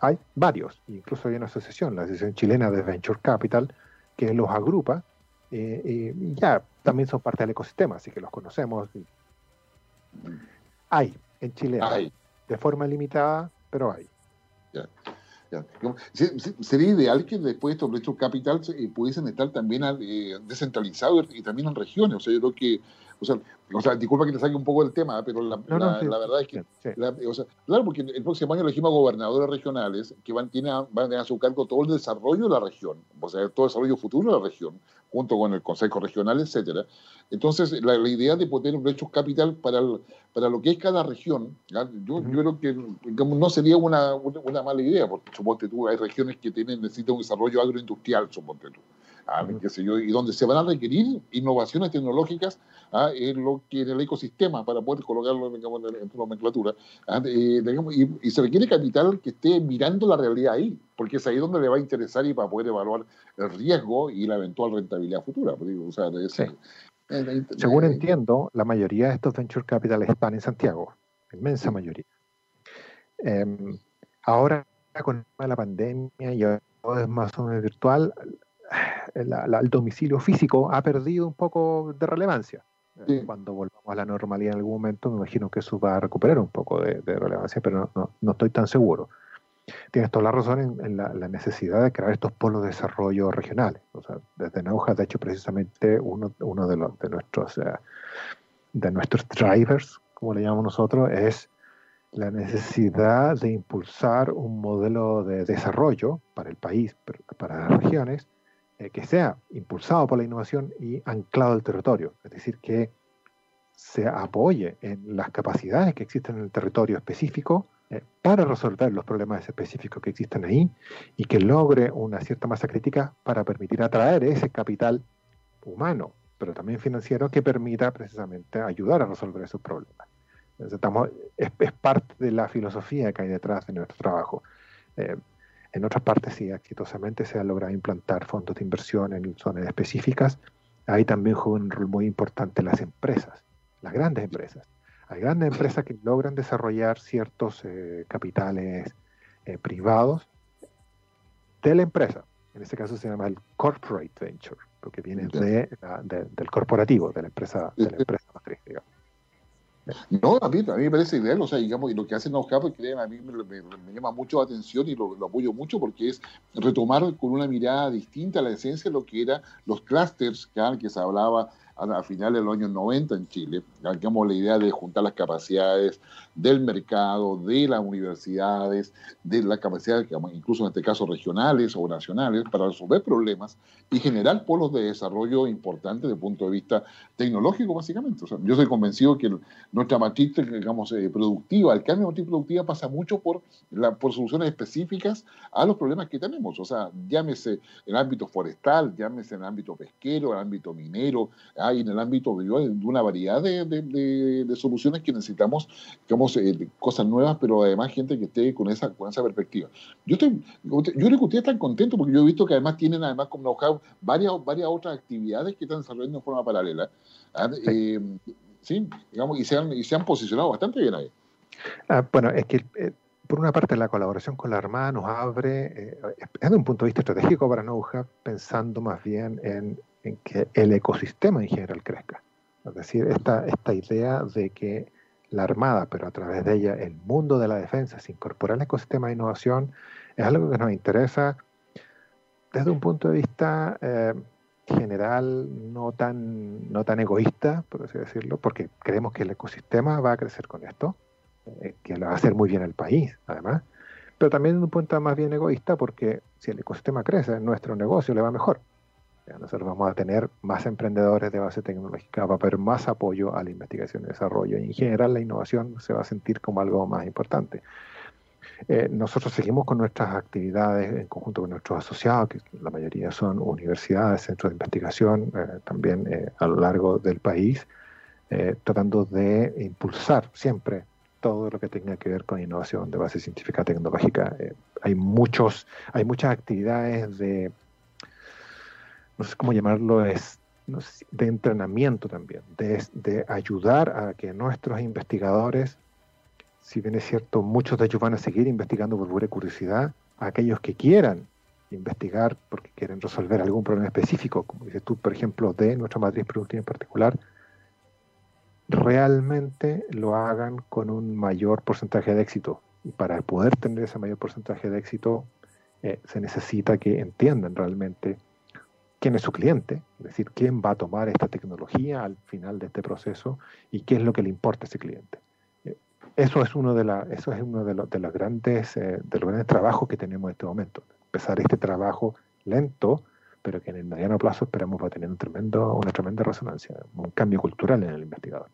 Hay varios, incluso hay una asociación, la Asociación Chilena de Venture Capital, que los agrupa eh, y ya también son parte del ecosistema, así que los conocemos. Hay en Chile, hay. de forma limitada, pero hay. Sería ideal que después estos venture capital eh, pudiesen estar también eh, descentralizados y también en regiones. O sea, yo creo que o sea, o sea, disculpa que te saque un poco del tema, pero la, verdad es que, o sea, claro, porque el próximo año elegimos gobernadores regionales que van, tienen, van a tener a su cargo todo el desarrollo de la región, o sea, todo el desarrollo futuro de la región, junto con el Consejo Regional, etcétera. Entonces, la, idea de poner un derecho capital para, para lo que es cada región, yo, yo, creo que no sería una, una, mala idea, porque suponte tú, hay regiones que tienen, necesitan un desarrollo agroindustrial, suponte tú. Ah, y donde se van a requerir innovaciones tecnológicas ¿ah? en, lo que, en el ecosistema para poder colocarlo digamos, en, su nomenclatura. ¿ah? Eh, y, se requiere capital que esté mirando la realidad ahí, porque es ahí donde le va a interesar y para poder evaluar el riesgo y la eventual rentabilidad futura. Según entiendo, la mayoría de estos venture capital están en Santiago, inmensa mayoría. Em, ahora, con la pandemia y todo es más o menos virtual, el domicilio físico ha perdido un poco de relevancia. Cuando volvamos a la normalidad en algún momento, me imagino que eso va a recuperar un poco de, relevancia, pero no, no, estoy tan seguro. Tienes toda la razón en, la, necesidad de crear estos polos de desarrollo regionales. O sea, desde Nauja, de hecho, precisamente uno, uno de, los, de, nuestros, eh, de nuestros drivers, como le llamamos nosotros, es la necesidad de impulsar un modelo de desarrollo para el país, para las regiones, eh, que sea impulsado por la innovación y anclado al territorio, es decir, que se apoye en las capacidades que existen en el territorio específico eh, para resolver los problemas específicos que existen ahí y que logre una cierta masa crítica para permitir atraer ese capital humano, pero también financiero, que permita precisamente ayudar a resolver esos problemas. Estamos, es, parte de la filosofía que hay detrás de nuestro trabajo. Eh, en otras partes, sí, exitosamente se ha logrado implantar fondos de inversión en zonas específicas. Ahí también juegan un rol muy importante las empresas, las grandes empresas. Hay grandes empresas que logran desarrollar ciertos eh, capitales eh, privados de la empresa. En este caso se llama el corporate venture, porque viene de, del corporativo, de la empresa, de la empresa matriz, digamos. No, a mí, a mí me parece ideal, o sea, digamos, y lo que hacen los capos, a mí me, llama mucho la atención y lo, apoyo mucho porque es retomar con una mirada distinta la esencia de lo que eran los clusters que, que se hablaba a, finales de los años 90 en Chile. Digamos, la idea de juntar las capacidades del mercado, de las universidades, de las capacidades, incluso en este caso regionales o nacionales, para resolver problemas y generar polos de desarrollo importantes desde el punto de vista tecnológico, básicamente. yo soy convencido que nuestra matriz digamos, eh, productiva, el cambio de matriz productiva pasa mucho por, por soluciones específicas a los problemas que tenemos. O sea, llámese el ámbito forestal, llámese el ámbito pesquero, el ámbito minero, hay en el ámbito de, una variedad de, soluciones que necesitamos, digamos, eh, cosas nuevas, pero además gente que esté con esa, con esa perspectiva. Yo estoy, yo creo que ustedes están contentos porque yo he visto que además tienen además como varias, varias otras actividades que están desarrollando de forma paralela. ¿ah? Eh, sí, digamos, y se, han, y se han posicionado bastante bien ahí. Ah, bueno, es que eh, por una parte la colaboración con la Armada nos abre, desde un punto de vista estratégico para NoHub, pensando más bien en en que el ecosistema en general crezca. Es decir, esta, esta idea de que la Armada, pero a través de ella el mundo de la defensa se incorpora al ecosistema de innovación, es algo que nos interesa desde un punto de vista eh, general, no tan, no tan egoísta, por así decirlo, porque creemos que el ecosistema va a crecer con esto, eh, que lo va a hacer muy bien el país, además, pero también desde un punto más bien egoísta, porque si el ecosistema crece, nuestro negocio le va mejor. Nosotros vamos a tener más emprendedores de base tecnológica, va a haber más apoyo a la investigación y desarrollo y en general la innovación se va a sentir como algo más importante. Eh, nosotros seguimos con nuestras actividades en conjunto con nuestros asociados, que la mayoría son universidades, centros de investigación, eh, también eh, a lo largo del país, tratando de impulsar siempre todo lo que tenga que ver con innovación de base científica tecnológica. hay, muchos, hay muchas actividades de no sé cómo llamarlo, es de entrenamiento también, de, ayudar a que nuestros investigadores, si bien es cierto, muchos de ellos van a seguir investigando por pura curiosidad, aquellos que quieran investigar porque quieren resolver algún problema específico, como dices tú, por ejemplo, de nuestra matriz productiva en particular, realmente lo hagan con un mayor porcentaje de éxito. Y para poder tener ese mayor porcentaje de éxito, eh, se necesita que entiendan realmente quién es su cliente, es decir, quién va a tomar esta tecnología al final de este proceso y qué es lo que le importa a ese cliente. Eh, eso es uno de, la, eso es uno de, los, de los grandes, de los grandes trabajos que tenemos en este momento. Empezar este trabajo lento, pero que en el mediano plazo esperamos va a tener un tremendo, una tremenda resonancia, un cambio cultural en el investigador.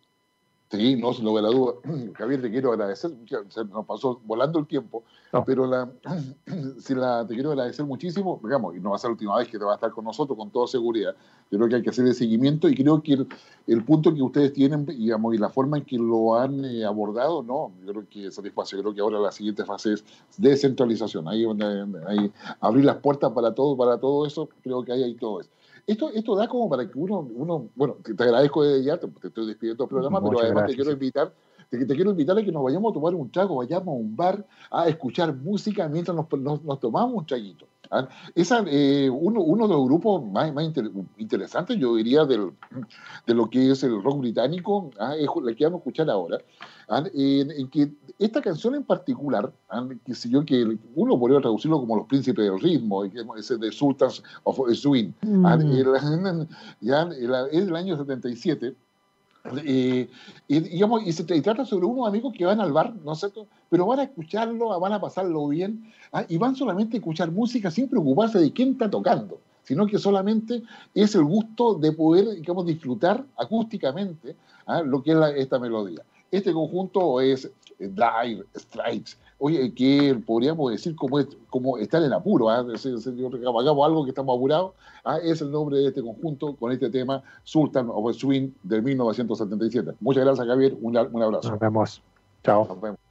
Sí, no, sin lugar a duda. Javier, te quiero agradecer, se nos pasó volando el tiempo, pero la, si la, te quiero agradecer muchísimo, digamos, y no va a ser la última vez que te va a estar con nosotros, con toda seguridad. Yo creo que hay que hacer el seguimiento y creo que el, punto que ustedes tienen, digamos, y la forma en que lo han eh, abordado, no, yo creo que es satisfacción. Creo que ahora la siguiente fase es descentralización, ahí, ahí abrir las puertas para todo, para todo eso, creo que ahí hay todo eso. Esto, esto da como para que uno, uno bueno, te agradezco de ya, te, estoy despidiendo el programa, pero además te quiero invitar te, te, quiero invitar a que nos vayamos a tomar un trago, vayamos a un bar a escuchar música mientras nos, nos, tomamos un traguito. ¿Ah? Esa, eh, uno, uno, de los grupos más, más interesantes, yo diría, del, de lo que es el rock británico, ¿ah? es la que vamos a escuchar ahora, ¿ah? en, que esta canción en particular, que si yo que uno podría traducirlo como los príncipes del ritmo, ese de Sultans of Swing, mm. ya, es del año 77, y, digamos, y se trata sobre unos amigos que van al bar, ¿no es? Pero van a escucharlo, van a pasarlo bien, ¿ah? y van solamente a escuchar música sin preocuparse de quién está tocando, sino que solamente es el gusto de poder, digamos, disfrutar acústicamente ¿ah? lo que es esta melodía. Este conjunto es Dire Strikes, oye, que podríamos decir como, es, como estar en apuro, ¿eh? hagamos algo que estamos apurados, ¿ah? es el nombre de este conjunto con este tema Sultan of Swing de 1977. Muchas gracias, Javier, un, un abrazo. Nos vemos. Chao. Nos vemos.